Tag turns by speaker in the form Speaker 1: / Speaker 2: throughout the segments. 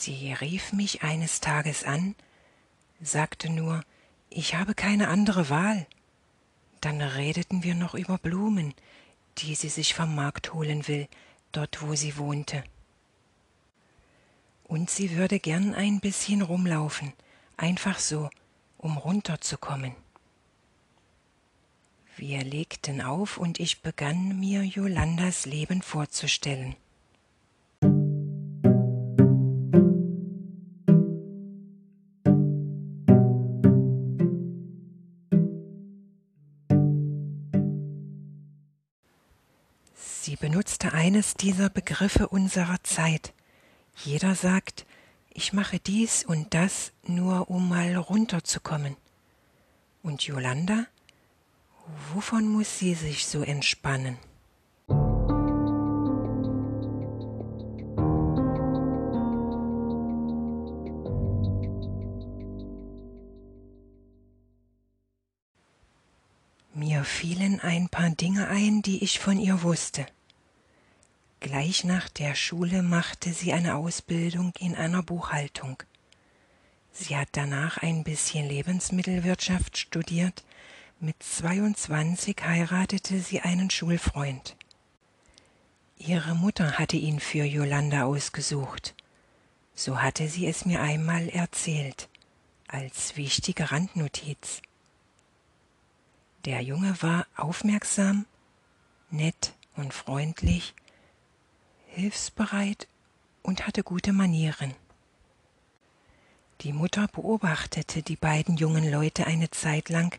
Speaker 1: Sie rief mich eines Tages an, sagte nur, ich habe keine andere Wahl. Dann redeten wir noch über Blumen, die sie sich vom Markt holen will, dort wo sie wohnte. Und sie würde gern ein bisschen rumlaufen, einfach so, um runterzukommen. Wir legten auf und ich begann mir Jolandas Leben vorzustellen. Benutzte eines dieser Begriffe unserer Zeit. Jeder sagt, ich mache dies und das nur um mal runterzukommen. Und Jolanda? Wovon muss sie sich so entspannen? Mir fielen ein paar Dinge ein, die ich von ihr wusste. Gleich nach der Schule machte sie eine Ausbildung in einer Buchhaltung. Sie hat danach ein bisschen Lebensmittelwirtschaft studiert, mit 22 heiratete sie einen Schulfreund. Ihre Mutter hatte ihn für Jolanda ausgesucht. So hatte sie es mir einmal erzählt, als wichtige Randnotiz. Der Junge war aufmerksam, nett und freundlich, hilfsbereit und hatte gute Manieren. Die Mutter beobachtete die beiden jungen Leute eine Zeit lang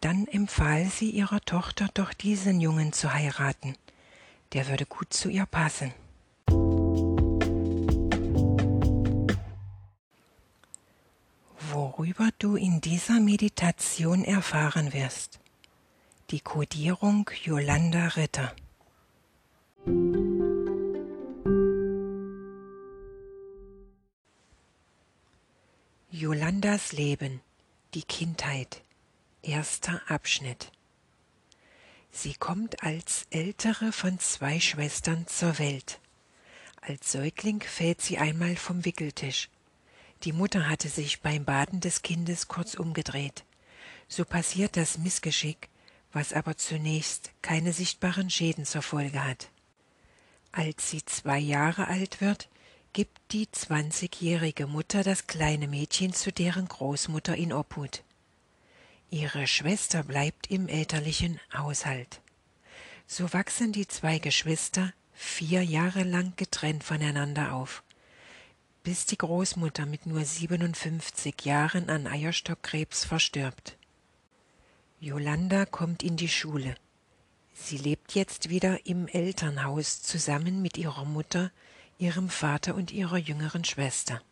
Speaker 1: dann empfahl sie ihrer Tochter doch diesen Jungen zu heiraten. Der würde gut zu ihr passen. Worüber du in dieser Meditation erfahren wirst. Die Kodierung Yolanda Ritter. Jolandas Leben, die Kindheit, Erster Abschnitt Sie kommt als ältere von zwei Schwestern zur Welt. Als Säugling fällt sie einmal vom Wickeltisch. Die Mutter hatte sich beim Baden des Kindes kurz umgedreht. So passiert das Missgeschick, was aber zunächst keine sichtbaren Schäden zur Folge hat. Als sie zwei Jahre alt wird, gibt die zwanzigjährige Mutter das kleine Mädchen zu deren Großmutter in Obhut. Ihre Schwester bleibt im elterlichen Haushalt. So wachsen die zwei Geschwister vier Jahre lang getrennt voneinander auf, bis die Großmutter mit nur 57 Jahren an Eierstockkrebs verstirbt. Jolanda kommt in die Schule. Sie lebt jetzt wieder im Elternhaus zusammen mit ihrer Mutter, ihrem Vater und ihrer jüngeren Schwester.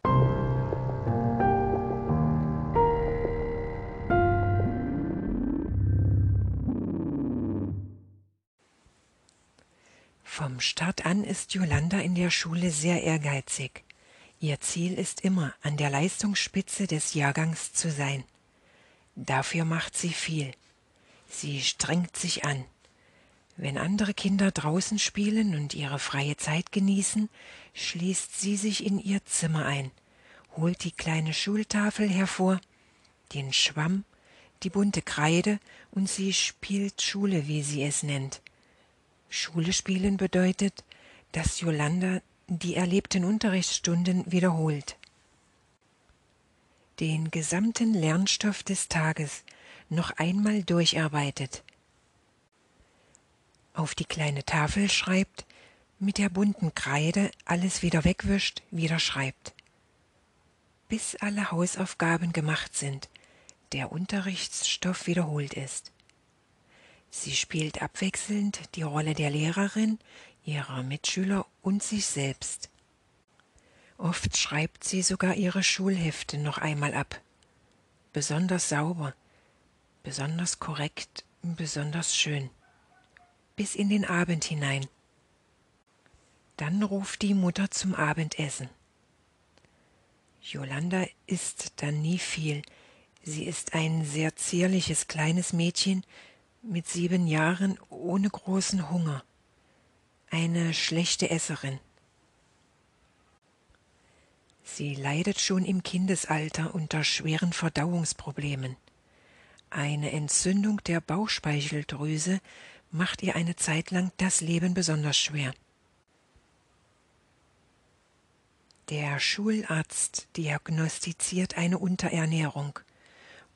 Speaker 1: Vom Start an ist Jolanda in der Schule sehr ehrgeizig. Ihr Ziel ist immer, an der Leistungsspitze des Jahrgangs zu sein. Dafür macht sie viel. Sie strengt sich an. Wenn andere Kinder draußen spielen und ihre freie Zeit genießen, schließt sie sich in ihr Zimmer ein, holt die kleine Schultafel hervor, den Schwamm, die bunte Kreide und sie spielt Schule, wie sie es nennt. Schule spielen bedeutet, dass Jolanda die erlebten Unterrichtsstunden wiederholt. Den gesamten Lernstoff des Tages noch einmal durcharbeitet. Auf die kleine Tafel schreibt, mit der bunten Kreide alles wieder wegwischt, wieder schreibt. Bis alle Hausaufgaben gemacht sind, der Unterrichtsstoff wiederholt ist. Sie spielt abwechselnd die Rolle der Lehrerin, ihrer Mitschüler und sich selbst. Oft schreibt sie sogar ihre Schulhefte noch einmal ab. Besonders sauber, besonders korrekt, besonders schön. Bis in den Abend hinein. Dann ruft die Mutter zum Abendessen. Jolanda isst dann nie viel. Sie ist ein sehr zierliches kleines Mädchen mit sieben Jahren ohne großen Hunger, eine schlechte Esserin. Sie leidet schon im Kindesalter unter schweren Verdauungsproblemen. Eine Entzündung der Bauchspeicheldrüse macht ihr eine Zeit lang das Leben besonders schwer. Der Schularzt diagnostiziert eine Unterernährung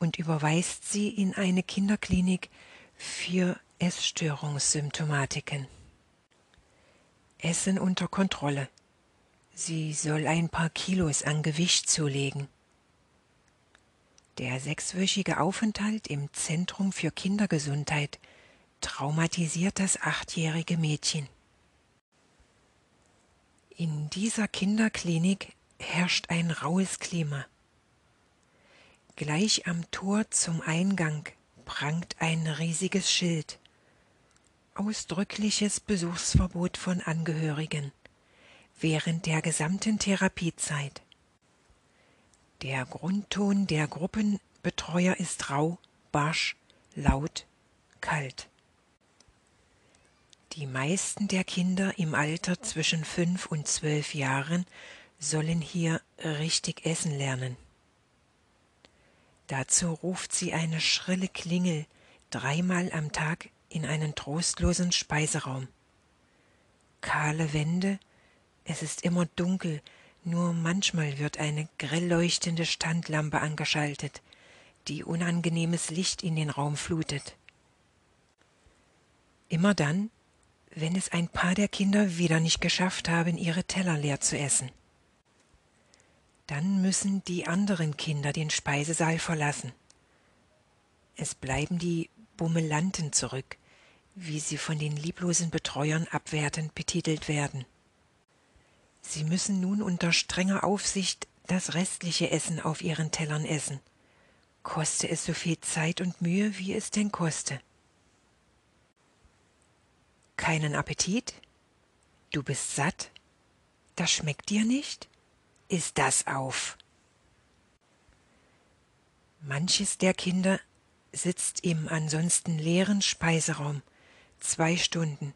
Speaker 1: und überweist sie in eine Kinderklinik für Essstörungssymptomatiken. Essen unter Kontrolle. Sie soll ein paar Kilos an Gewicht zulegen. Der sechswöchige Aufenthalt im Zentrum für Kindergesundheit traumatisiert das achtjährige Mädchen. In dieser Kinderklinik herrscht ein raues Klima. Gleich am Tor zum Eingang prangt ein riesiges Schild. Ausdrückliches Besuchsverbot von Angehörigen während der gesamten Therapiezeit. Der Grundton der Gruppenbetreuer ist rau, barsch, laut, kalt. Die meisten der Kinder im Alter zwischen fünf und zwölf Jahren sollen hier richtig essen lernen. Dazu ruft sie eine schrille Klingel dreimal am Tag in einen trostlosen Speiseraum. Kahle Wände, es ist immer dunkel, nur manchmal wird eine grell leuchtende Standlampe angeschaltet, die unangenehmes Licht in den Raum flutet. Immer dann, wenn es ein paar der Kinder wieder nicht geschafft haben, ihre Teller leer zu essen. Dann müssen die anderen Kinder den Speisesaal verlassen. Es bleiben die Bummelanten zurück, wie sie von den lieblosen Betreuern abwertend betitelt werden. Sie müssen nun unter strenger Aufsicht das restliche Essen auf ihren Tellern essen, koste es so viel Zeit und Mühe, wie es denn koste. Keinen Appetit? Du bist satt? Das schmeckt dir nicht? Iss das auf. Manches der Kinder sitzt im ansonsten leeren Speiseraum zwei Stunden,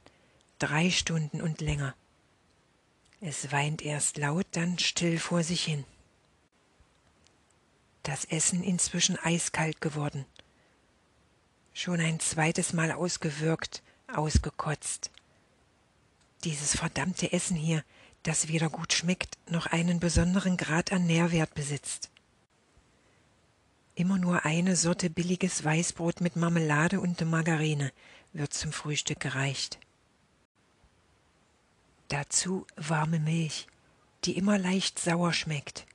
Speaker 1: drei Stunden und länger. Es weint erst laut, dann still vor sich hin. Das Essen inzwischen eiskalt geworden. Schon ein zweites Mal ausgewürgt, ausgekotzt. Dieses verdammte Essen hier, das weder gut schmeckt noch einen besonderen Grad an Nährwert besitzt. Immer nur eine Sorte billiges Weißbrot mit Marmelade und Margarine wird zum Frühstück gereicht. Dazu warme Milch, die immer leicht sauer schmeckt.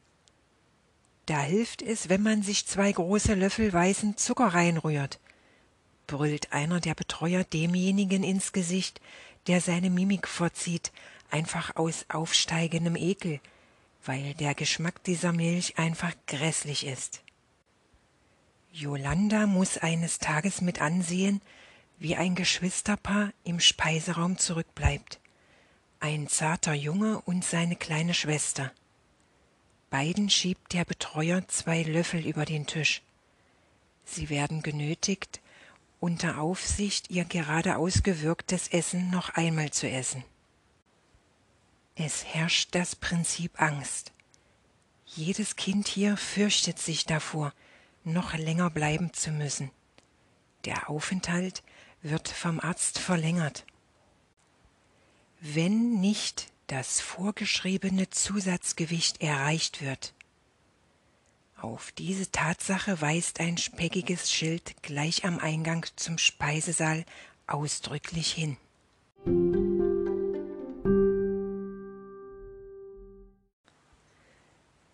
Speaker 1: Da hilft es, wenn man sich zwei große Löffel weißen Zucker reinrührt, brüllt einer der Betreuer demjenigen ins Gesicht, der seine Mimik vorzieht, einfach aus aufsteigendem Ekel, weil der Geschmack dieser Milch einfach grässlich ist. Jolanda muss eines Tages mit ansehen, wie ein Geschwisterpaar im Speiseraum zurückbleibt. Ein zarter Junge und seine kleine Schwester. Beiden schiebt der Betreuer zwei Löffel über den Tisch. Sie werden genötigt, unter Aufsicht ihr gerade ausgewirktes Essen noch einmal zu essen. Es herrscht das Prinzip Angst. Jedes Kind hier fürchtet sich davor, noch länger bleiben zu müssen. Der Aufenthalt wird vom Arzt verlängert. Wenn nicht das vorgeschriebene Zusatzgewicht erreicht wird, auf diese Tatsache weist ein speckiges Schild gleich am Eingang zum Speisesaal ausdrücklich hin.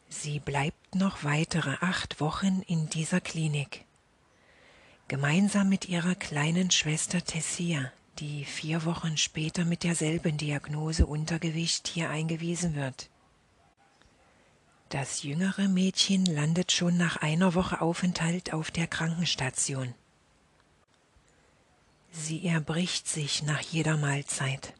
Speaker 1: Sie bleibt noch weitere acht Wochen in dieser Klinik. Gemeinsam mit ihrer kleinen Schwester Tessia, die vier Wochen später mit derselben Diagnose Untergewicht hier eingewiesen wird. Das jüngere Mädchen landet schon nach einer Woche Aufenthalt auf der Krankenstation. Sie erbricht sich nach jeder Mahlzeit.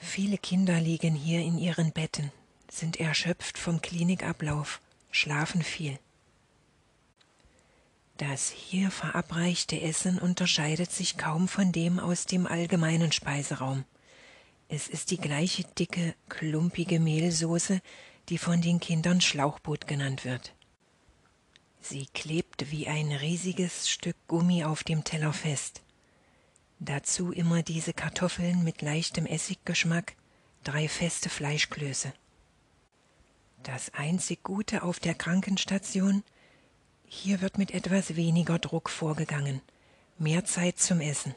Speaker 1: Viele Kinder liegen hier in ihren Betten, sind erschöpft vom Klinikablauf, schlafen viel. Das hier verabreichte Essen unterscheidet sich kaum von dem aus dem allgemeinen Speiseraum. Es ist die gleiche dicke, klumpige Mehlsoße, die von den Kindern Schlauchboot genannt wird. Sie klebt wie ein riesiges Stück Gummi auf dem Teller fest. Dazu immer diese Kartoffeln mit leichtem Essiggeschmack, drei feste Fleischklöße. Das einzig Gute auf der Krankenstation, hier wird mit etwas weniger Druck vorgegangen, mehr Zeit zum Essen.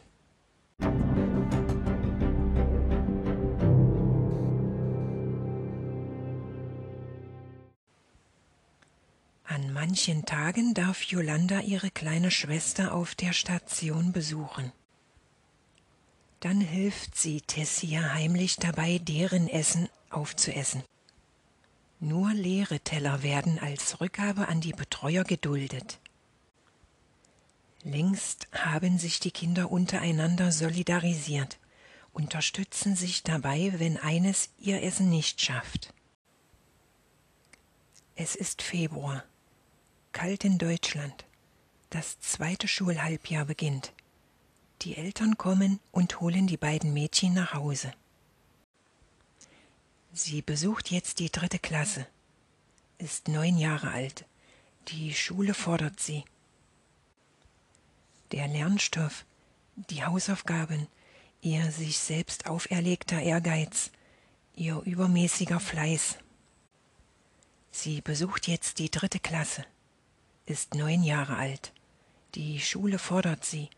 Speaker 1: Manchen Tagen darf Yolanda ihre kleine Schwester auf der Station besuchen. Dann hilft sie Tessia heimlich dabei, deren Essen aufzuessen. Nur leere Teller werden als Rückgabe an die Betreuer geduldet. Längst haben sich die Kinder untereinander solidarisiert, unterstützen sich dabei, wenn eines ihr Essen nicht schafft. Es ist Februar, kalt in Deutschland. Das zweite Schulhalbjahr beginnt. Die Eltern kommen und holen die beiden Mädchen nach Hause. Sie besucht jetzt die dritte Klasse, ist neun Jahre alt. Die Schule fordert sie. Der Lernstoff, die Hausaufgaben, ihr sich selbst auferlegter Ehrgeiz, ihr übermäßiger Fleiß. Sie besucht jetzt die dritte Klasse, ist neun Jahre alt. Die Schule fordert sie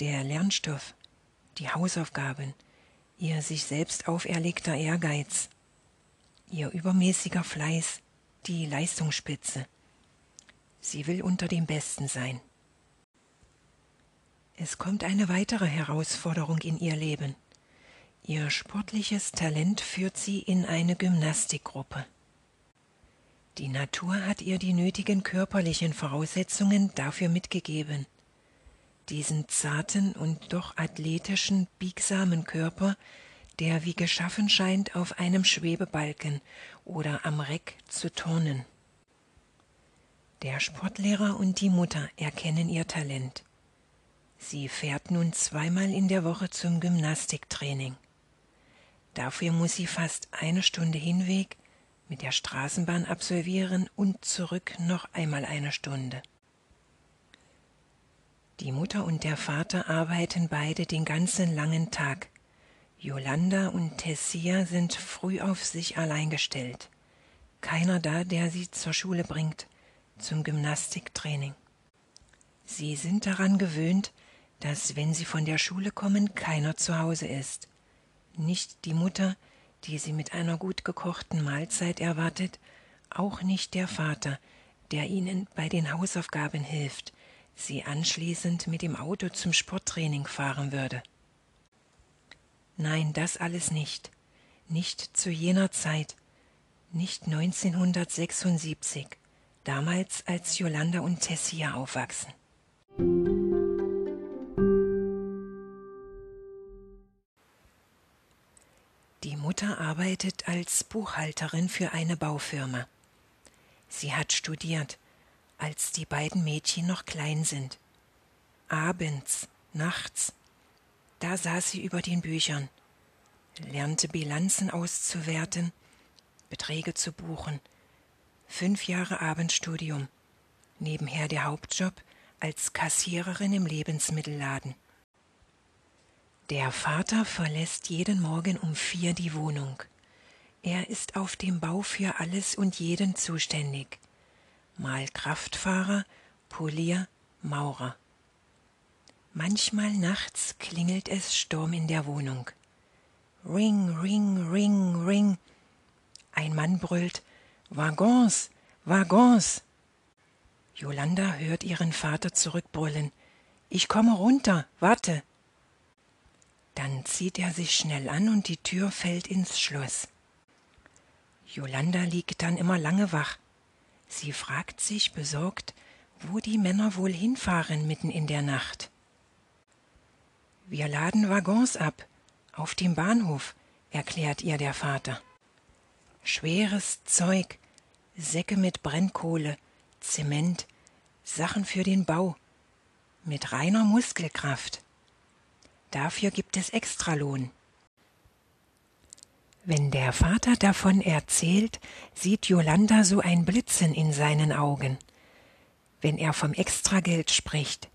Speaker 1: der Lernstoff, die Hausaufgaben, ihr sich selbst auferlegter Ehrgeiz, ihr übermäßiger Fleiß, die Leistungsspitze. Sie will unter dem Besten sein. Es kommt eine weitere Herausforderung in ihr Leben. Ihr sportliches Talent führt sie in eine Gymnastikgruppe. Die Natur hat ihr die nötigen körperlichen Voraussetzungen dafür mitgegeben diesen zarten und doch athletischen, biegsamen Körper, der wie geschaffen scheint, auf einem Schwebebalken oder am Reck zu turnen. Der Sportlehrer und die Mutter erkennen ihr Talent. Sie fährt nun zweimal in der Woche zum Gymnastiktraining. Dafür muss sie fast eine Stunde Hinweg mit der Straßenbahn absolvieren und zurück noch einmal eine Stunde. Die Mutter und der Vater arbeiten beide den ganzen langen Tag. Yolanda und Tessia sind früh auf sich allein gestellt. Keiner da, der sie zur Schule bringt, zum Gymnastiktraining. Sie sind daran gewöhnt, dass, wenn sie von der Schule kommen, keiner zu Hause ist. Nicht die Mutter, die sie mit einer gut gekochten Mahlzeit erwartet, auch nicht der Vater, der ihnen bei den Hausaufgaben hilft, sie anschließend mit dem Auto zum Sporttraining fahren würde. Nein, das alles nicht. Nicht zu jener Zeit. Nicht 1976, damals als Yolanda und Tessia aufwachsen. Die Mutter arbeitet als Buchhalterin für eine Baufirma. Sie hat studiert, als die beiden Mädchen noch klein sind. Abends, nachts, da saß sie über den Büchern, lernte Bilanzen auszuwerten, Beträge zu buchen, fünf Jahre Abendstudium, nebenher der Hauptjob als Kassiererin im Lebensmittelladen. Der Vater verlässt jeden Morgen um vier die Wohnung. Er ist auf dem Bau für alles und jeden zuständig mal Kraftfahrer, Polier, Maurer. Manchmal nachts klingelt es Sturm in der Wohnung. Ring, ring, ring, ring. Ein Mann brüllt Waggons, Waggons. Jolanda hört ihren Vater zurückbrüllen. Ich komme runter, warte. Dann zieht er sich schnell an und die Tür fällt ins Schloss. Jolanda liegt dann immer lange wach. Sie fragt sich besorgt, wo die Männer wohl hinfahren mitten in der Nacht. Wir laden Waggons ab, auf dem Bahnhof, erklärt ihr der Vater. Schweres Zeug, Säcke mit Brennkohle, Zement, Sachen für den Bau, mit reiner Muskelkraft. Dafür gibt es Extralohn. Wenn der Vater davon erzählt, sieht Jolanda so ein Blitzen in seinen Augen. Wenn er vom Extrageld spricht,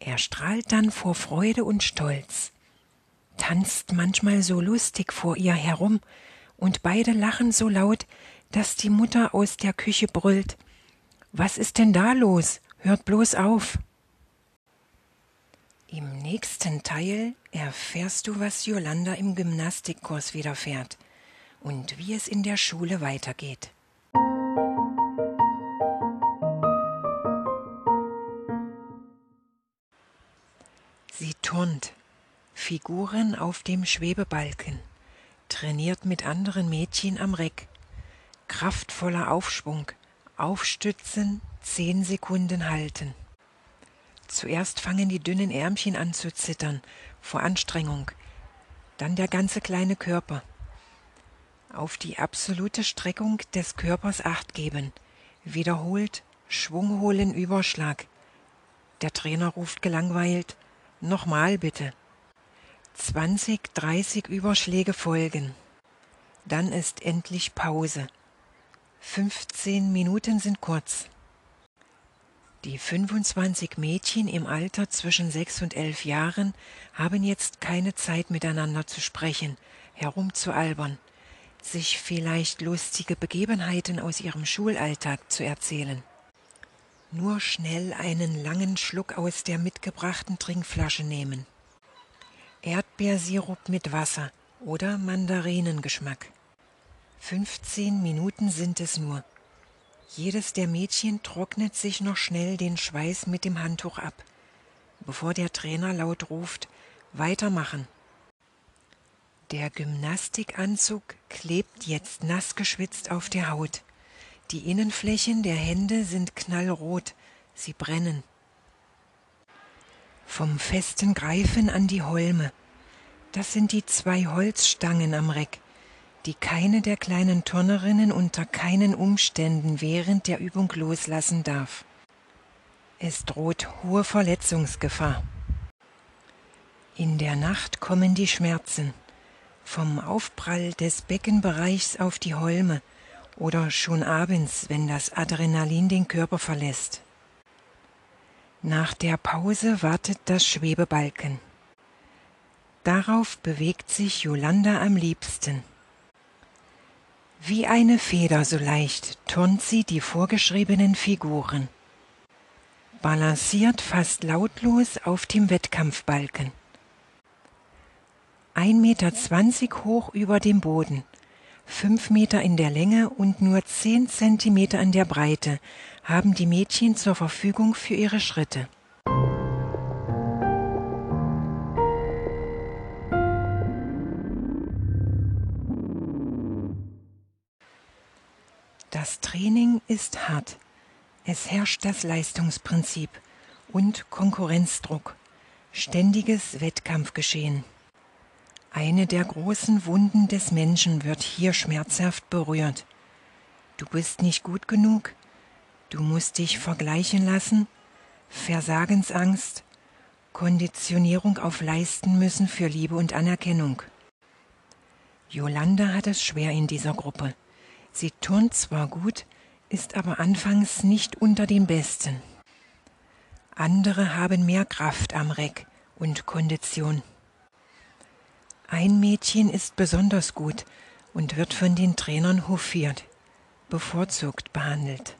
Speaker 1: er strahlt dann vor Freude und Stolz, tanzt manchmal so lustig vor ihr herum, und beide lachen so laut, dass die Mutter aus der Küche brüllt Was ist denn da los? Hört bloß auf. Im nächsten Teil erfährst du, was Jolanda im Gymnastikkurs widerfährt und wie es in der Schule weitergeht. Sie turnt, Figuren auf dem Schwebebalken, trainiert mit anderen Mädchen am Reck. Kraftvoller Aufschwung, aufstützen, zehn Sekunden halten. Zuerst fangen die dünnen Ärmchen an zu zittern vor Anstrengung, dann der ganze kleine Körper. Auf die absolute Streckung des Körpers acht geben. Wiederholt Schwung holen, Überschlag. Der Trainer ruft gelangweilt, nochmal bitte. 20, 30 Überschläge folgen. Dann ist endlich Pause. 15 Minuten sind kurz. Die 25 Mädchen im Alter zwischen sechs und elf Jahren haben jetzt keine Zeit miteinander zu sprechen, herumzualbern, sich vielleicht lustige Begebenheiten aus ihrem Schulalltag zu erzählen. Nur schnell einen langen Schluck aus der mitgebrachten Trinkflasche nehmen. Erdbeersirup mit Wasser oder Mandarinengeschmack. 15 Minuten sind es nur. Jedes der Mädchen trocknet sich noch schnell den Schweiß mit dem Handtuch ab, bevor der Trainer laut ruft Weitermachen. Der Gymnastikanzug klebt jetzt nass geschwitzt auf der Haut. Die Innenflächen der Hände sind knallrot, sie brennen. Vom festen Greifen an die Holme. Das sind die zwei Holzstangen am Reck die keine der kleinen Turnerinnen unter keinen Umständen während der Übung loslassen darf. Es droht hohe Verletzungsgefahr. In der Nacht kommen die Schmerzen vom Aufprall des Beckenbereichs auf die Holme oder schon abends, wenn das Adrenalin den Körper verlässt. Nach der Pause wartet das Schwebebalken. Darauf bewegt sich Jolanda am liebsten. Wie eine Feder so leicht turnt sie die vorgeschriebenen Figuren, balanciert fast lautlos auf dem Wettkampfbalken. Ein Meter zwanzig hoch über dem Boden, fünf Meter in der Länge und nur zehn Zentimeter in der Breite haben die Mädchen zur Verfügung für ihre Schritte. Das Training ist hart. Es herrscht das Leistungsprinzip und Konkurrenzdruck, ständiges Wettkampfgeschehen. Eine der großen Wunden des Menschen wird hier schmerzhaft berührt. Du bist nicht gut genug, du musst dich vergleichen lassen, Versagensangst, Konditionierung auf Leisten müssen für Liebe und Anerkennung. Jolanda hat es schwer in dieser Gruppe. Sie turnt zwar gut, ist aber anfangs nicht unter den Besten. Andere haben mehr Kraft am Reck und Kondition. Ein Mädchen ist besonders gut und wird von den Trainern hofiert, bevorzugt behandelt.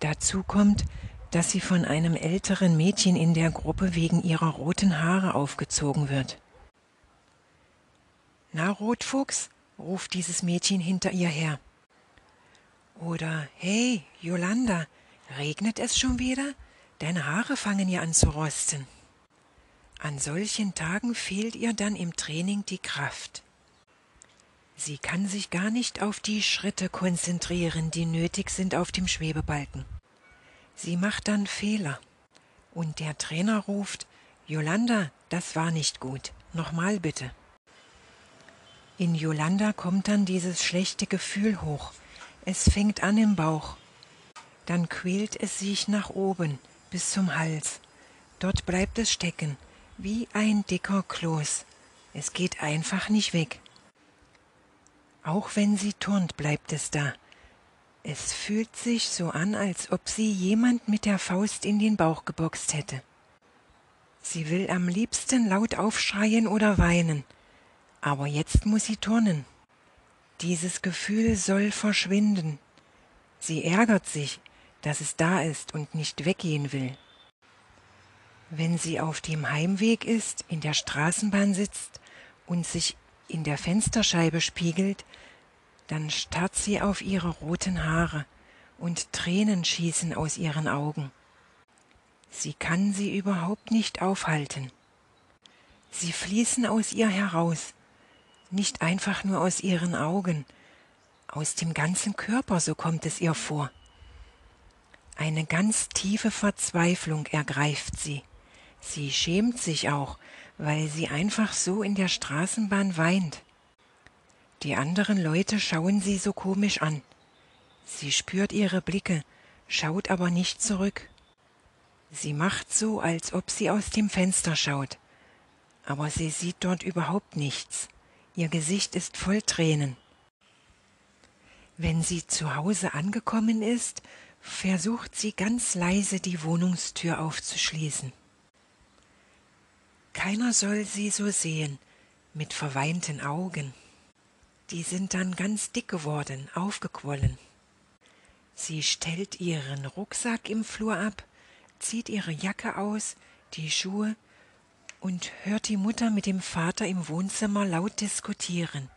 Speaker 1: Dazu kommt, dass sie von einem älteren Mädchen in der Gruppe wegen ihrer roten Haare aufgezogen wird. Na, Rotfuchs, ruft dieses Mädchen hinter ihr her. Oder Hey, Jolanda, regnet es schon wieder? Deine Haare fangen ja an zu rosten. An solchen Tagen fehlt ihr dann im Training die Kraft. Sie kann sich gar nicht auf die Schritte konzentrieren, die nötig sind auf dem Schwebebalken. Sie macht dann Fehler. Und der Trainer ruft Jolanda, das war nicht gut. Nochmal bitte. In Jolanda kommt dann dieses schlechte Gefühl hoch. Es fängt an im Bauch. Dann quält es sich nach oben bis zum Hals. Dort bleibt es stecken, wie ein dicker Kloß. Es geht einfach nicht weg. Auch wenn sie turnt, bleibt es da. Es fühlt sich so an, als ob sie jemand mit der Faust in den Bauch geboxt hätte. Sie will am liebsten laut aufschreien oder weinen, aber jetzt muss sie turnen. Dieses Gefühl soll verschwinden. Sie ärgert sich, dass es da ist und nicht weggehen will. Wenn sie auf dem Heimweg ist, in der Straßenbahn sitzt und sich in der Fensterscheibe spiegelt, dann starrt sie auf ihre roten Haare und Tränen schießen aus ihren Augen. Sie kann sie überhaupt nicht aufhalten. Sie fließen aus ihr heraus, nicht einfach nur aus ihren Augen, aus dem ganzen Körper, so kommt es ihr vor. Eine ganz tiefe Verzweiflung ergreift sie. Sie schämt sich auch, weil sie einfach so in der Straßenbahn weint. Die anderen Leute schauen sie so komisch an. Sie spürt ihre Blicke, schaut aber nicht zurück. Sie macht so, als ob sie aus dem Fenster schaut, aber sie sieht dort überhaupt nichts. Ihr Gesicht ist voll Tränen. Wenn sie zu Hause angekommen ist, versucht sie ganz leise die Wohnungstür aufzuschließen. Keiner soll sie so sehen, mit verweinten Augen. Die sind dann ganz dick geworden, aufgequollen. Sie stellt ihren Rucksack im Flur ab, zieht ihre Jacke aus, die Schuhe und hört die Mutter mit dem Vater im Wohnzimmer laut diskutieren.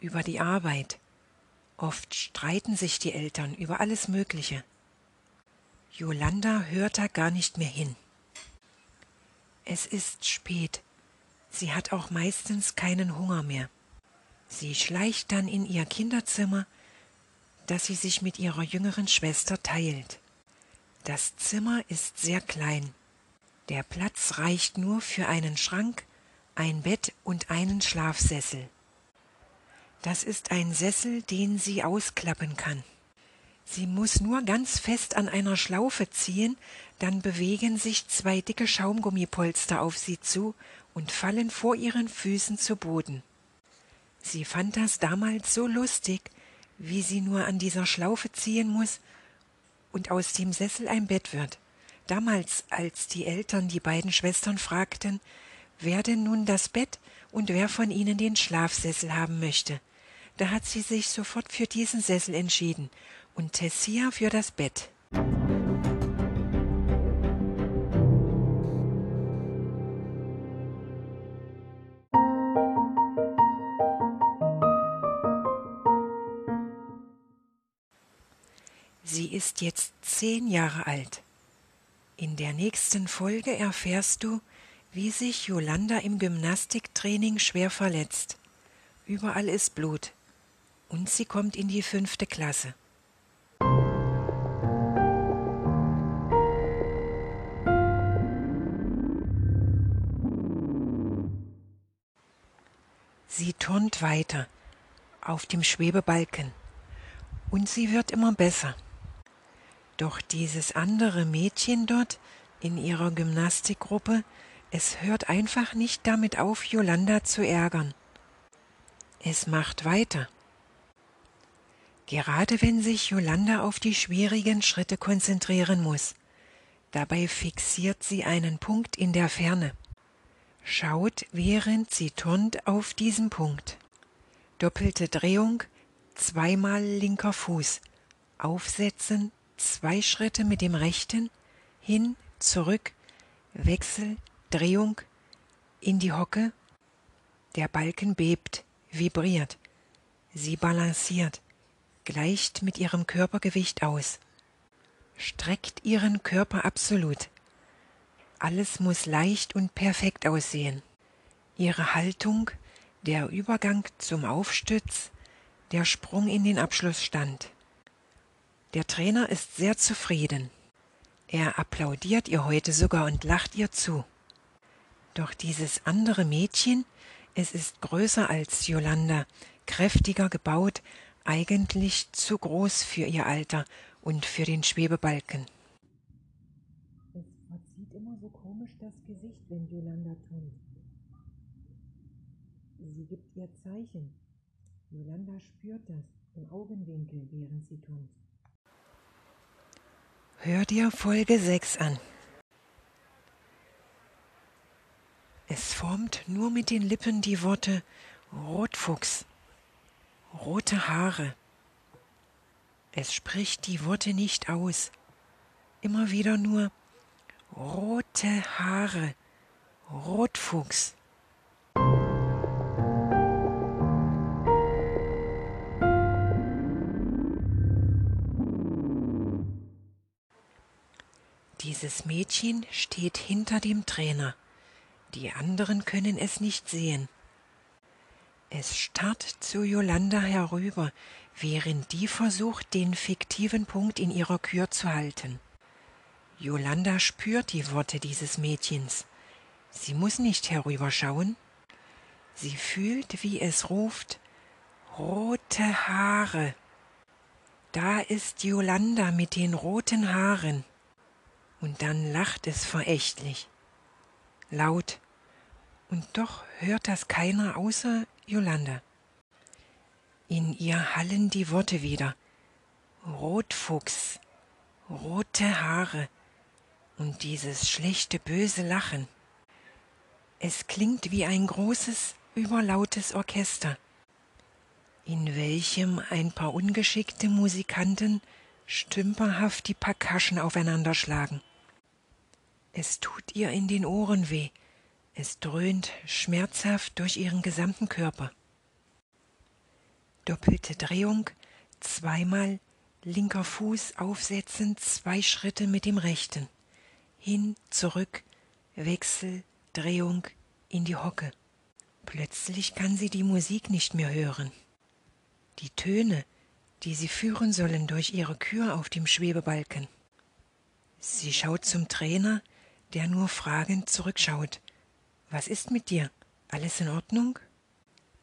Speaker 1: Über die Arbeit. Oft streiten sich die Eltern über alles Mögliche. Jolanda hört da gar nicht mehr hin. Es ist spät. Sie hat auch meistens keinen Hunger mehr. Sie schleicht dann in ihr Kinderzimmer, das sie sich mit ihrer jüngeren Schwester teilt. Das Zimmer ist sehr klein. Der Platz reicht nur für einen Schrank, ein Bett und einen Schlafsessel. Das ist ein Sessel, den sie ausklappen kann. Sie muss nur ganz fest an einer Schlaufe ziehen, dann bewegen sich zwei dicke Schaumgummipolster auf sie zu und fallen vor ihren Füßen zu Boden. Sie fand das damals so lustig, wie sie nur an dieser Schlaufe ziehen muss und aus dem Sessel ein Bett wird. Damals, als die Eltern die beiden Schwestern fragten, wer denn nun das Bett und wer von ihnen den Schlafsessel haben möchte, da hat sie sich sofort für diesen Sessel entschieden und Tessia für das Bett. Sie ist jetzt zehn Jahre alt. In der nächsten Folge erfährst du, wie sich Yolanda im Gymnastiktraining schwer verletzt. Überall ist Blut. Und sie kommt in die fünfte Klasse. Sie turnt weiter auf dem Schwebebalken. Und sie wird immer besser. Doch dieses andere Mädchen dort in ihrer Gymnastikgruppe, es hört einfach nicht damit auf, Yolanda zu ärgern. Es macht weiter. Gerade wenn sich Yolanda auf die schwierigen Schritte konzentrieren muss. Dabei fixiert sie einen Punkt in der Ferne. Schaut, während sie turnt, auf diesen Punkt. Doppelte Drehung, zweimal linker Fuß. Aufsetzen, zwei Schritte mit dem rechten, hin, zurück, Wechsel, Drehung, in die Hocke. Der Balken bebt, vibriert. Sie balanciert, gleicht mit ihrem Körpergewicht aus. Streckt ihren Körper absolut. Alles muss leicht und perfekt aussehen. Ihre Haltung, der Übergang zum Aufstütz, der Sprung in den Abschlussstand. Der Trainer ist sehr zufrieden. Er applaudiert ihr heute sogar und lacht ihr zu. Doch dieses andere Mädchen, es ist größer als Yolanda, kräftiger gebaut, eigentlich zu groß für ihr Alter und für den Schwebebalken. Es verzieht immer so komisch das Gesicht, wenn Yolanda turnt. Sie gibt ihr Zeichen. Jolanda spürt das im Augenwinkel, während sie turnt. Hör dir Folge 6 an. Es formt nur mit den Lippen die Worte Rotfuchs, rote Haare. Es spricht die Worte nicht aus, immer wieder nur rote Haare, Rotfuchs. Dieses Mädchen steht hinter dem Trainer. Die anderen können es nicht sehen. Es starrt zu Yolanda herüber, während die versucht, den fiktiven Punkt in ihrer Kür zu halten. Yolanda spürt die Worte dieses Mädchens. Sie muss nicht herüberschauen. Sie fühlt, wie es ruft Rote Haare. Da ist Yolanda mit den roten Haaren. Und dann lacht es verächtlich, laut, und doch hört das keiner außer Yolanda. In ihr hallen die Worte wieder. Rotfuchs, rote Haare und dieses schlechte böse Lachen. Es klingt wie ein großes, überlautes Orchester, in welchem ein paar ungeschickte Musikanten stümperhaft die Percussion aufeinanderschlagen. Es tut ihr in den Ohren weh, es dröhnt schmerzhaft durch ihren gesamten Körper. Doppelte Drehung, zweimal linker Fuß aufsetzen, zwei Schritte mit dem rechten. Hin, zurück, Wechsel, Drehung in die Hocke. Plötzlich kann sie die Musik nicht mehr hören. Die Töne, die sie führen sollen durch ihre Kür auf dem Schwebebalken. Sie schaut zum Trainer, der nur fragend zurückschaut. Was ist mit dir? Alles in Ordnung?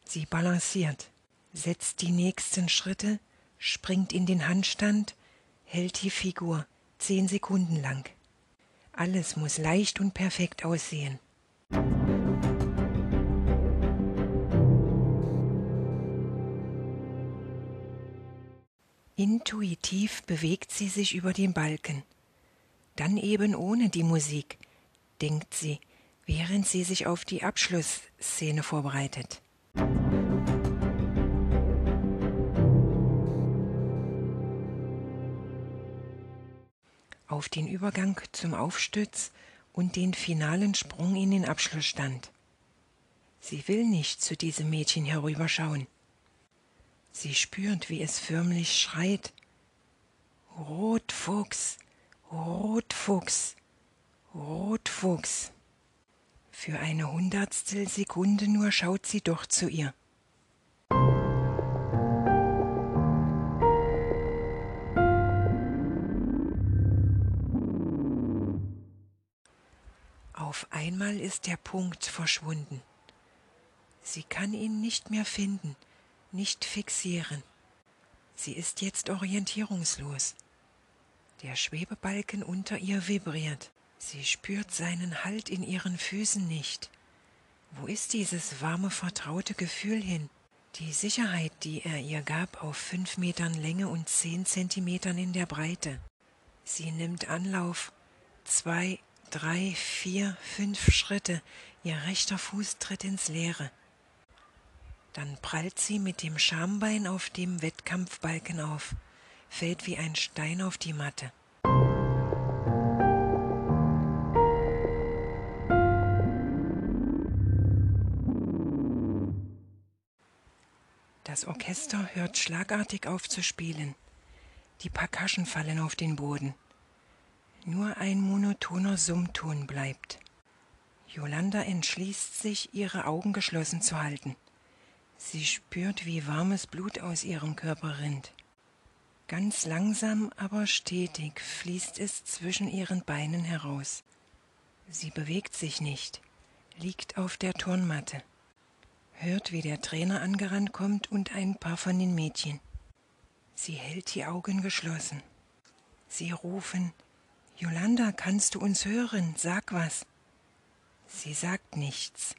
Speaker 1: Sie balanciert, setzt die nächsten Schritte, springt in den Handstand, hält die Figur zehn Sekunden lang. Alles muss leicht und perfekt aussehen. Intuitiv bewegt sie sich über den Balken. Dann eben ohne die Musik, denkt sie, während sie sich auf die Abschlussszene vorbereitet. Auf den Übergang zum Aufstütz und den finalen Sprung in den Abschlussstand. Sie will nicht zu diesem Mädchen herüberschauen. Sie spürt, wie es förmlich schreit. Rotfuchs, Rotfuchs, Rotfuchs. Für eine Hundertstel Sekunde nur schaut sie doch zu ihr. Auf einmal ist der Punkt verschwunden. Sie kann ihn nicht mehr finden nicht fixieren. Sie ist jetzt orientierungslos. Der Schwebebalken unter ihr vibriert. Sie spürt seinen Halt in ihren Füßen nicht. Wo ist dieses warme, vertraute Gefühl hin? Die Sicherheit, die er ihr gab auf fünf Metern Länge und zehn Zentimetern in der Breite. Sie nimmt Anlauf. Zwei, drei, vier, fünf Schritte. Ihr rechter Fuß tritt ins Leere. Dann prallt sie mit dem Schambein auf dem Wettkampfbalken auf, fällt wie ein Stein auf die Matte. Das Orchester hört schlagartig auf zu spielen. Die Percussion fallen auf den Boden. Nur ein monotoner Summton bleibt. Yolanda entschließt sich, ihre Augen geschlossen zu halten. Sie spürt, wie warmes Blut aus ihrem Körper rinnt. Ganz langsam, aber stetig fließt es zwischen ihren Beinen heraus. Sie bewegt sich nicht, liegt auf der Turnmatte, hört, wie der Trainer angerannt kommt und ein paar von den Mädchen. Sie hält die Augen geschlossen. Sie rufen Jolanda, kannst du uns hören? Sag was. Sie sagt nichts.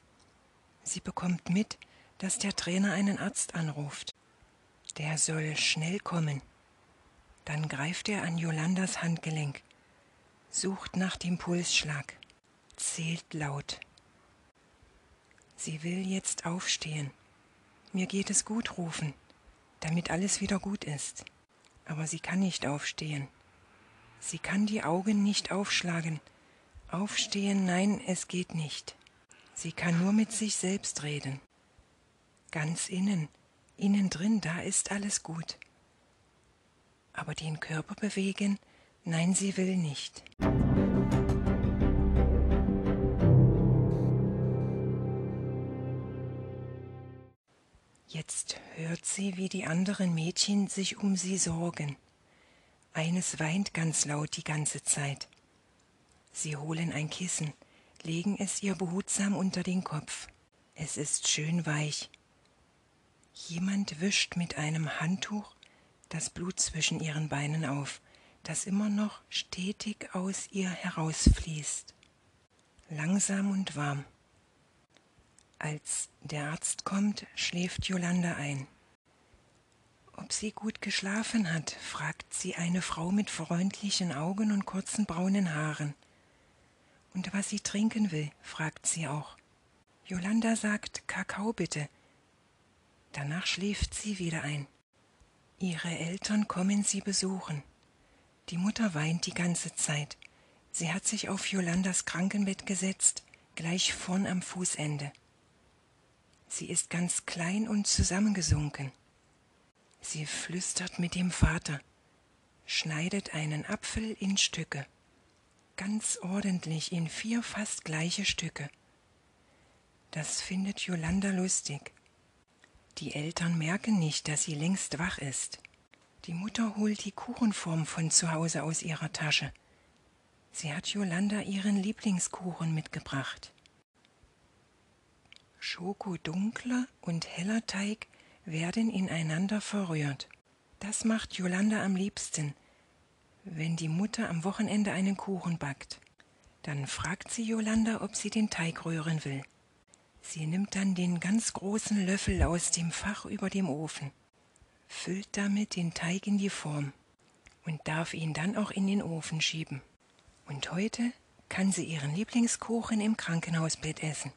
Speaker 1: Sie bekommt mit, dass der Trainer einen Arzt anruft. Der soll schnell kommen. Dann greift er an Jolandas Handgelenk, sucht nach dem Pulsschlag, zählt laut. Sie will jetzt aufstehen. Mir geht es gut rufen, damit alles wieder gut ist. Aber sie kann nicht aufstehen. Sie kann die Augen nicht aufschlagen. Aufstehen, nein, es geht nicht. Sie kann nur mit sich selbst reden. Ganz innen, innen drin, da ist alles gut. Aber den Körper bewegen, nein, sie will nicht. Jetzt hört sie, wie die anderen Mädchen sich um sie sorgen. Eines weint ganz laut die ganze Zeit. Sie holen ein Kissen, legen es ihr behutsam unter den Kopf. Es ist schön weich. Jemand wischt mit einem Handtuch das Blut zwischen ihren Beinen auf, das immer noch stetig aus ihr herausfließt. Langsam und warm. Als der Arzt kommt, schläft Jolanda ein. Ob sie gut geschlafen hat, fragt sie eine Frau mit freundlichen Augen und kurzen braunen Haaren. Und was sie trinken will, fragt sie auch. Jolanda sagt Kakao bitte. Danach schläft sie wieder ein. Ihre Eltern kommen sie besuchen. Die Mutter weint die ganze Zeit. Sie hat sich auf Jolandas Krankenbett gesetzt, gleich vorn am Fußende. Sie ist ganz klein und zusammengesunken. Sie flüstert mit dem Vater, schneidet einen Apfel in Stücke, ganz ordentlich in vier fast gleiche Stücke. Das findet Jolanda lustig. Die Eltern merken nicht, dass sie längst wach ist. Die Mutter holt die Kuchenform von zu Hause aus ihrer Tasche. Sie hat Jolanda ihren Lieblingskuchen mitgebracht. Schokodunkler und heller Teig werden ineinander verrührt. Das macht Jolanda am liebsten, wenn die Mutter am Wochenende einen Kuchen backt. Dann fragt sie Jolanda, ob sie den Teig rühren will. Sie nimmt dann den ganz großen Löffel aus dem Fach über dem Ofen, füllt damit den Teig in die Form und darf ihn dann auch in den Ofen schieben. Und heute kann sie ihren Lieblingskuchen im Krankenhausbett essen.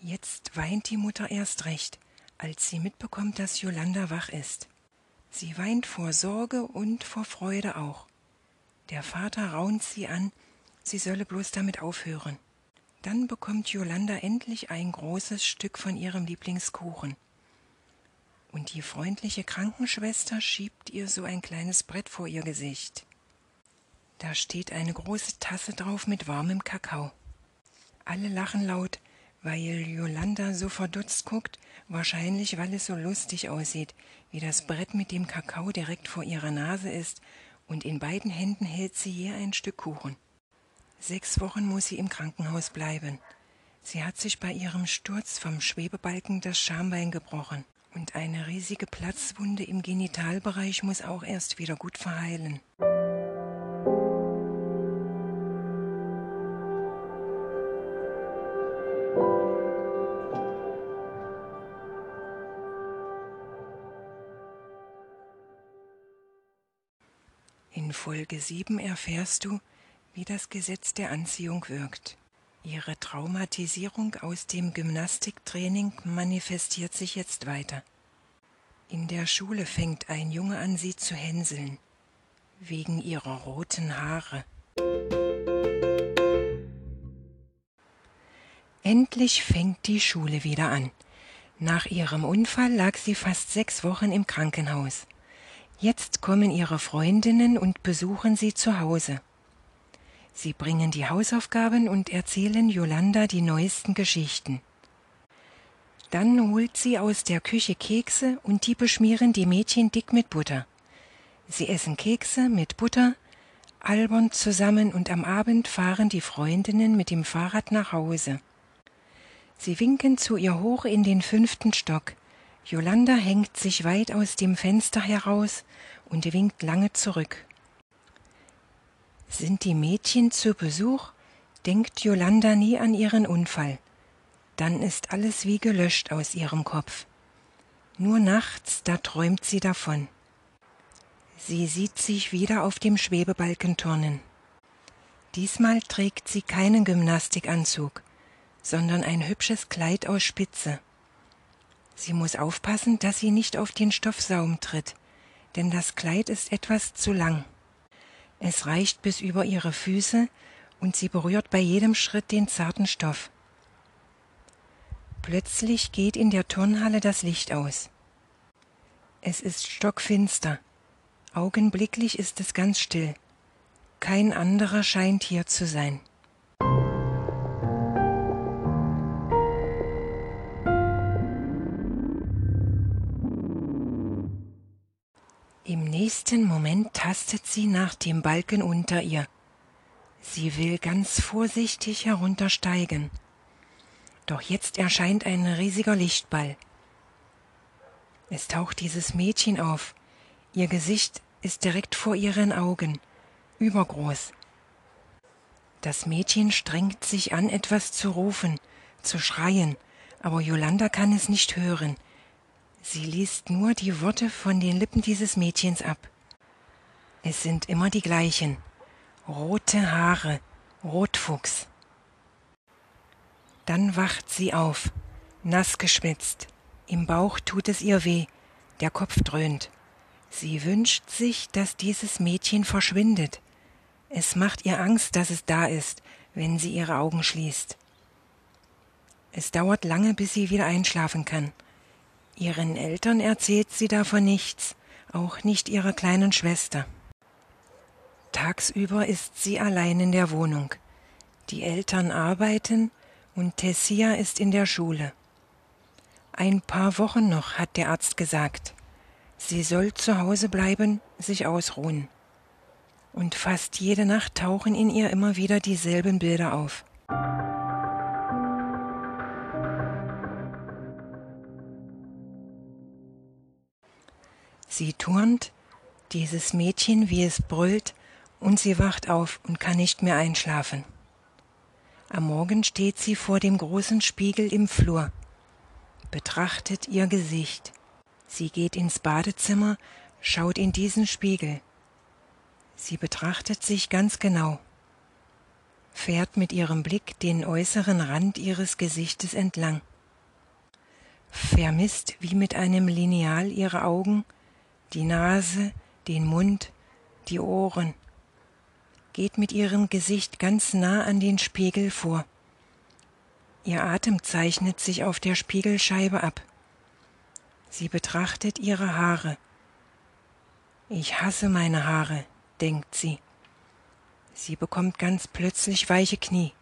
Speaker 1: Jetzt weint die Mutter erst recht, als sie mitbekommt, dass Jolanda wach ist. Sie weint vor Sorge und vor Freude auch. Der Vater raunt sie an, sie solle bloß damit aufhören. Dann bekommt Jolanda endlich ein großes Stück von ihrem Lieblingskuchen. Und die freundliche Krankenschwester schiebt ihr so ein kleines Brett vor ihr Gesicht. Da steht eine große Tasse drauf mit warmem Kakao. Alle lachen laut, weil Jolanda so verdutzt guckt, wahrscheinlich weil es so lustig aussieht, wie das Brett mit dem Kakao direkt vor ihrer Nase ist, und in beiden Händen hält sie je ein Stück Kuchen. Sechs Wochen muss sie im Krankenhaus bleiben. Sie hat sich bei ihrem Sturz vom Schwebebalken das Schambein gebrochen. Und eine riesige Platzwunde im Genitalbereich muss auch erst wieder gut verheilen. In Folge 7 erfährst du, wie das Gesetz der Anziehung wirkt. Ihre Traumatisierung aus dem Gymnastiktraining manifestiert sich jetzt weiter. In der Schule fängt ein Junge an, sie zu hänseln, wegen ihrer roten Haare. Endlich fängt die Schule wieder an. Nach ihrem Unfall lag sie fast sechs Wochen im Krankenhaus. Jetzt kommen ihre Freundinnen und besuchen sie zu Hause. Sie bringen die Hausaufgaben und erzählen Jolanda die neuesten Geschichten. Dann holt sie aus der Küche Kekse und die beschmieren die Mädchen dick mit Butter. Sie essen Kekse mit Butter, albern zusammen und am Abend fahren die Freundinnen mit dem Fahrrad nach Hause. Sie winken zu ihr hoch in den fünften Stock. Jolanda hängt sich weit aus dem Fenster heraus und winkt lange zurück. Sind die Mädchen zu Besuch, denkt Jolanda nie an ihren Unfall. Dann ist alles wie gelöscht aus ihrem Kopf. Nur nachts, da träumt sie davon. Sie sieht sich wieder auf dem Schwebebalken turnen. Diesmal trägt sie keinen Gymnastikanzug, sondern ein hübsches Kleid aus Spitze. Sie muss aufpassen, dass sie nicht auf den Stoffsaum tritt, denn das Kleid ist etwas zu lang. Es reicht bis über ihre Füße und sie berührt bei jedem Schritt den zarten Stoff. Plötzlich geht in der Turnhalle das Licht aus. Es ist stockfinster. Augenblicklich ist es ganz still. Kein anderer scheint hier zu sein. Im nächsten Moment tastet sie nach dem Balken unter ihr. Sie will ganz vorsichtig heruntersteigen. Doch jetzt erscheint ein riesiger Lichtball. Es taucht dieses Mädchen auf. Ihr Gesicht ist direkt vor ihren Augen, übergroß. Das Mädchen strengt sich an, etwas zu rufen, zu schreien, aber Yolanda kann es nicht hören. Sie liest nur die Worte von den Lippen dieses Mädchens ab. Es sind immer die gleichen. Rote Haare, Rotfuchs. Dann wacht sie auf, nass geschwitzt. Im Bauch tut es ihr weh, der Kopf dröhnt. Sie wünscht sich, dass dieses Mädchen verschwindet. Es macht ihr Angst, dass es da ist, wenn sie ihre Augen schließt. Es dauert lange, bis sie wieder einschlafen kann. Ihren Eltern erzählt sie davon nichts, auch nicht ihrer kleinen Schwester. Tagsüber ist sie allein in der Wohnung. Die Eltern arbeiten und Tessia ist in der Schule. Ein paar Wochen noch, hat der Arzt gesagt. Sie soll zu Hause bleiben, sich ausruhen. Und fast jede Nacht tauchen in ihr immer wieder dieselben Bilder auf. Sie turnt, dieses Mädchen, wie es brüllt, und sie wacht auf und kann nicht mehr einschlafen. Am Morgen steht sie vor dem großen Spiegel im Flur, betrachtet ihr Gesicht. Sie geht ins Badezimmer, schaut in diesen Spiegel. Sie betrachtet sich ganz genau, fährt mit ihrem Blick den äußeren Rand ihres Gesichtes entlang, vermisst wie mit einem Lineal ihre Augen, die Nase, den Mund, die Ohren, geht mit ihrem Gesicht ganz nah an den Spiegel vor. Ihr Atem zeichnet sich auf der Spiegelscheibe ab. Sie betrachtet ihre Haare. Ich hasse meine Haare, denkt sie. Sie bekommt ganz plötzlich weiche Knie.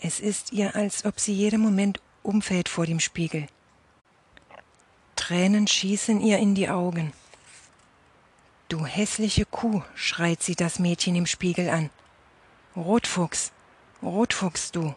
Speaker 1: Es ist ihr, als ob sie jeden Moment umfällt vor dem Spiegel. Tränen schießen ihr in die Augen. Du hässliche Kuh, schreit sie das Mädchen im Spiegel an. Rotfuchs, Rotfuchs du.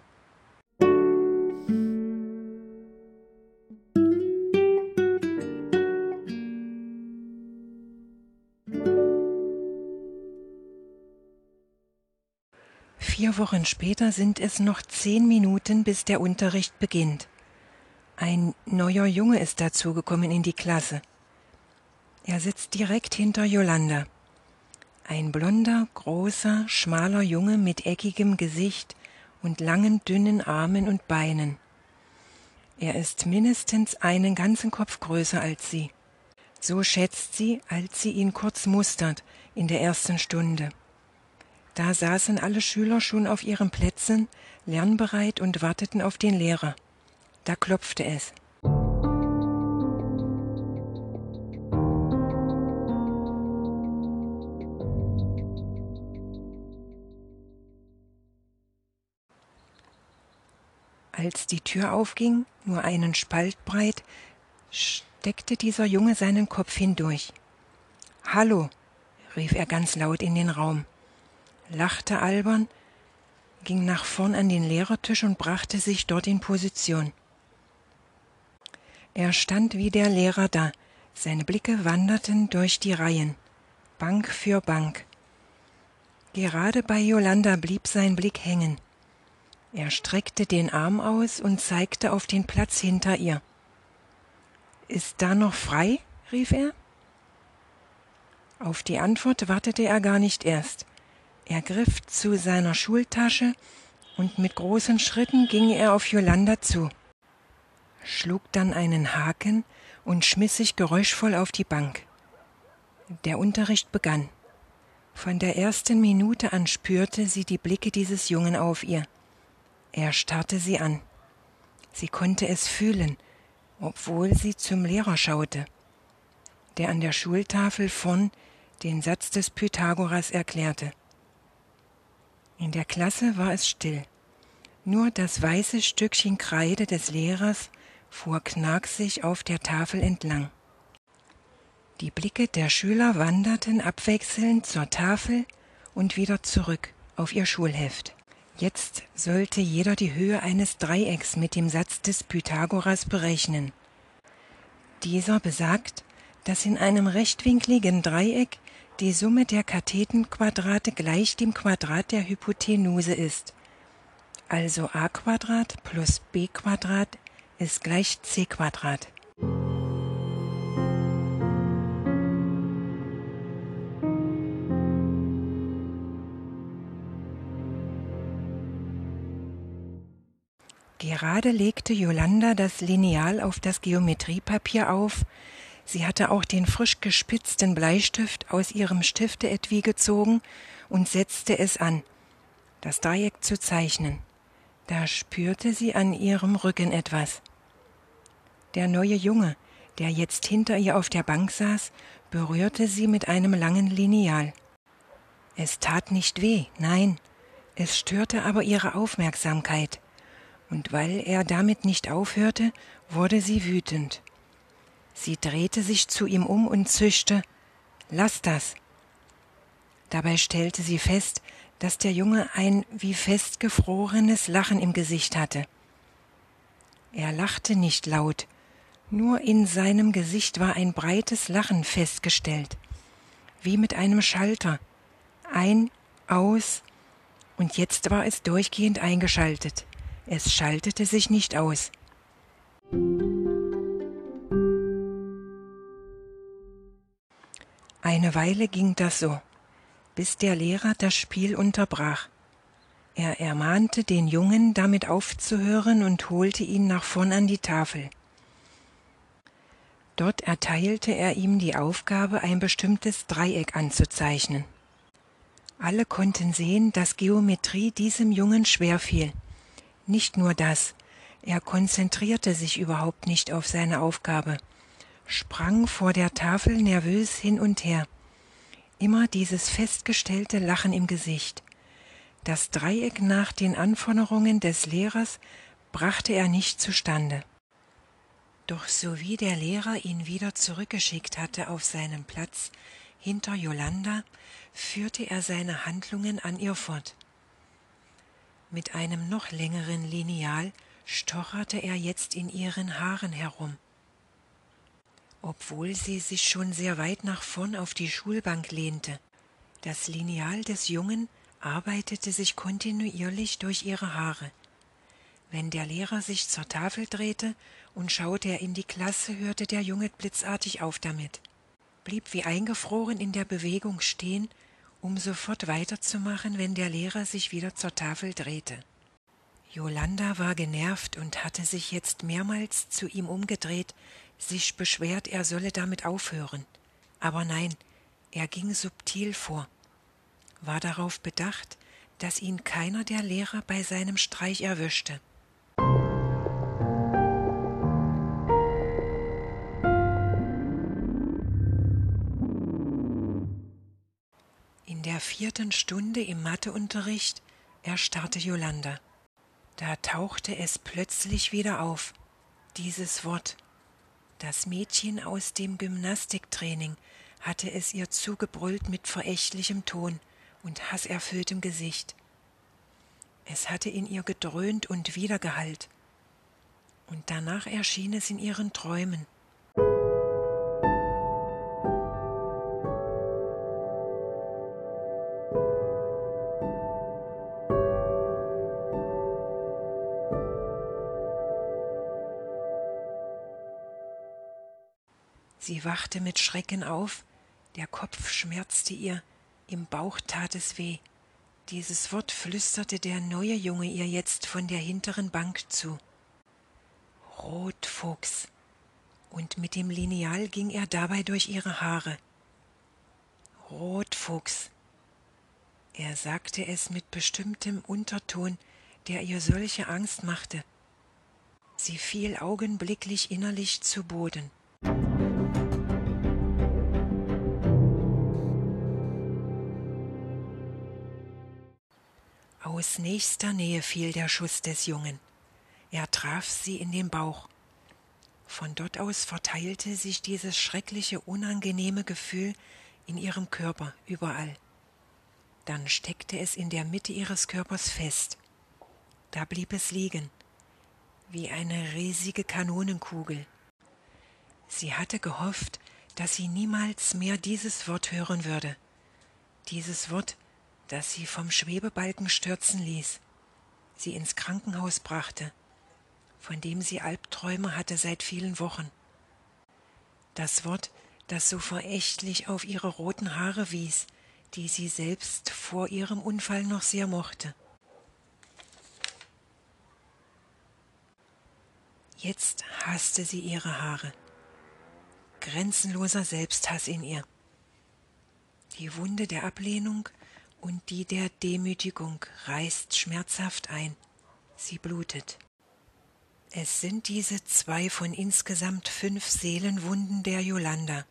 Speaker 1: Vier Wochen später sind es noch zehn Minuten, bis der Unterricht beginnt. Ein neuer Junge ist dazugekommen in die Klasse. Er sitzt direkt hinter Yolanda. Ein blonder, großer, schmaler Junge mit eckigem Gesicht und langen, dünnen Armen und Beinen. Er ist mindestens einen ganzen Kopf größer als sie. So schätzt sie, als sie ihn kurz mustert in der ersten Stunde. Da saßen alle Schüler schon auf ihren Plätzen, lernbereit und warteten auf den Lehrer. Da klopfte es. Als die Tür aufging, nur einen Spalt breit, steckte dieser Junge seinen Kopf hindurch. Hallo, rief er ganz laut in den Raum, lachte albern, ging nach vorn an den Lehrertisch und brachte sich dort in Position. Er stand wie der Lehrer da, seine Blicke wanderten durch die Reihen, Bank für Bank. Gerade bei Yolanda blieb sein Blick hängen. Er streckte den Arm aus und zeigte auf den Platz hinter ihr. Ist da noch frei? rief er. Auf die Antwort wartete er gar nicht erst. Er griff zu seiner Schultasche und mit großen Schritten ging er auf Jolanda zu, schlug dann einen Haken und schmiss sich geräuschvoll auf die Bank. Der Unterricht begann. Von der ersten Minute an spürte sie die Blicke dieses Jungen auf ihr. Er starrte sie an. Sie konnte es fühlen, obwohl sie zum Lehrer schaute, der an der Schultafel vorn den Satz des Pythagoras erklärte. In der Klasse war es still. Nur das weiße Stückchen Kreide des Lehrers fuhr knacksig auf der Tafel entlang. Die Blicke der Schüler wanderten abwechselnd zur Tafel und wieder zurück auf ihr Schulheft. Jetzt sollte jeder die Höhe eines Dreiecks mit dem Satz des Pythagoras berechnen. Dieser besagt, dass in einem rechtwinkligen Dreieck die Summe der Kathetenquadrate gleich dem Quadrat der Hypotenuse ist. Also a Quadrat plus b Quadrat ist gleich c Quadrat. Gerade legte Jolanda das Lineal auf das Geometriepapier auf. Sie hatte auch den frisch gespitzten Bleistift aus ihrem Stifteetui gezogen und setzte es an, das Dreieck zu zeichnen. Da spürte sie an ihrem Rücken etwas. Der neue Junge, der jetzt hinter ihr auf der Bank saß, berührte sie mit einem langen Lineal. Es tat nicht weh, nein, es störte aber ihre Aufmerksamkeit und weil er damit nicht aufhörte, wurde sie wütend. Sie drehte sich zu ihm um und zischte Lass das. Dabei stellte sie fest, dass der Junge ein wie festgefrorenes Lachen im Gesicht hatte. Er lachte nicht laut, nur in seinem Gesicht war ein breites Lachen festgestellt, wie mit einem Schalter, ein, aus, und jetzt war es durchgehend eingeschaltet. Es schaltete sich nicht aus. Eine Weile ging das so, bis der Lehrer das Spiel unterbrach. Er ermahnte den Jungen, damit aufzuhören und holte ihn nach vorn an die Tafel. Dort erteilte er ihm die Aufgabe, ein bestimmtes Dreieck anzuzeichnen. Alle konnten sehen, dass Geometrie diesem Jungen schwer fiel. Nicht nur das, er konzentrierte sich überhaupt nicht auf seine Aufgabe, sprang vor der Tafel nervös hin und her. Immer dieses festgestellte Lachen im Gesicht. Das Dreieck nach den Anforderungen des Lehrers brachte er nicht zustande. Doch sowie der Lehrer ihn wieder zurückgeschickt hatte auf seinen Platz hinter Jolanda, führte er seine Handlungen an ihr fort. Mit einem noch längeren Lineal stocherte er jetzt in ihren Haaren herum. Obwohl sie sich schon sehr weit nach vorn auf die Schulbank lehnte. Das Lineal des Jungen arbeitete sich kontinuierlich durch ihre Haare. Wenn der Lehrer sich zur Tafel drehte und schaute er in die Klasse, hörte der Junge blitzartig auf damit, blieb wie eingefroren in der Bewegung stehen um sofort weiterzumachen, wenn der Lehrer sich wieder zur Tafel drehte. Jolanda war genervt und hatte sich jetzt mehrmals zu ihm umgedreht, sich beschwert, er solle damit aufhören. Aber nein, er ging subtil vor, war darauf bedacht, dass ihn keiner der Lehrer bei seinem Streich erwischte. Vierten Stunde im Matheunterricht erstarrte Jolanda. Da tauchte es plötzlich wieder auf, dieses Wort. Das Mädchen aus dem Gymnastiktraining hatte es ihr zugebrüllt mit verächtlichem Ton und hasserfülltem Gesicht. Es hatte in ihr gedröhnt und wiedergehallt. Und danach erschien es in ihren Träumen. Wachte mit Schrecken auf, der Kopf schmerzte ihr, im Bauch tat es weh. Dieses Wort flüsterte der neue Junge ihr jetzt von der hinteren Bank zu. Rotfuchs. Und mit dem Lineal ging er dabei durch ihre Haare. Rotfuchs. Er sagte es mit bestimmtem Unterton, der ihr solche Angst machte. Sie fiel augenblicklich innerlich zu Boden. Aus nächster Nähe fiel der Schuss des Jungen. Er traf sie in den Bauch. Von dort aus verteilte sich dieses schreckliche, unangenehme Gefühl in ihrem Körper überall. Dann steckte es in der Mitte ihres Körpers fest. Da blieb es liegen, wie eine riesige Kanonenkugel. Sie hatte gehofft, dass sie niemals mehr dieses Wort hören würde. Dieses Wort, das sie vom Schwebebalken stürzen ließ, sie ins Krankenhaus brachte, von dem sie Albträume hatte seit vielen Wochen. Das Wort, das so verächtlich auf ihre roten Haare wies, die sie selbst vor ihrem Unfall noch sehr mochte. Jetzt hasste sie ihre Haare. Grenzenloser Selbsthass in ihr. Die Wunde der Ablehnung und die der Demütigung reißt schmerzhaft ein. Sie blutet. Es sind diese zwei von insgesamt fünf Seelenwunden der Yolanda.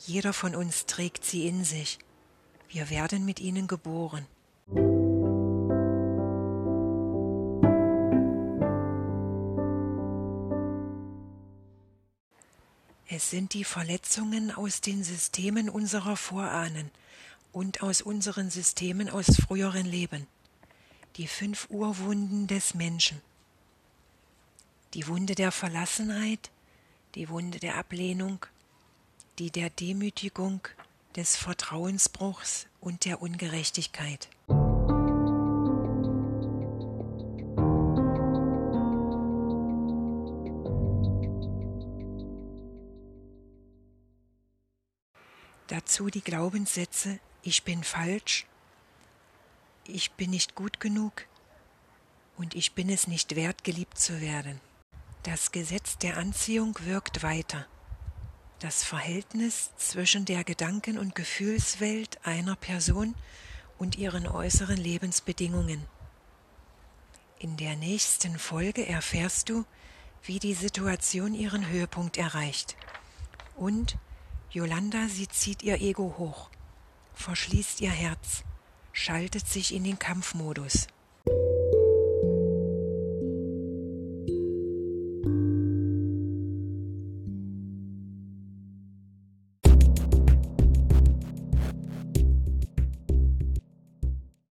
Speaker 1: Jeder von uns trägt sie in sich. Wir werden mit ihnen geboren. Es sind die Verletzungen aus den Systemen unserer Vorahnen und aus unseren Systemen aus früheren Leben. Die fünf Urwunden des Menschen. Die Wunde der Verlassenheit, die Wunde der Ablehnung, die der Demütigung, des Vertrauensbruchs und der Ungerechtigkeit. Dazu die Glaubenssätze Ich bin falsch, ich bin nicht gut genug und ich bin es nicht wert, geliebt zu werden. Das Gesetz der Anziehung wirkt weiter. Das Verhältnis zwischen der Gedanken- und Gefühlswelt einer Person und ihren äußeren Lebensbedingungen. In der nächsten Folge erfährst du, wie die Situation ihren Höhepunkt erreicht und Yolanda, sie zieht ihr Ego hoch, verschließt ihr Herz, schaltet sich in den Kampfmodus.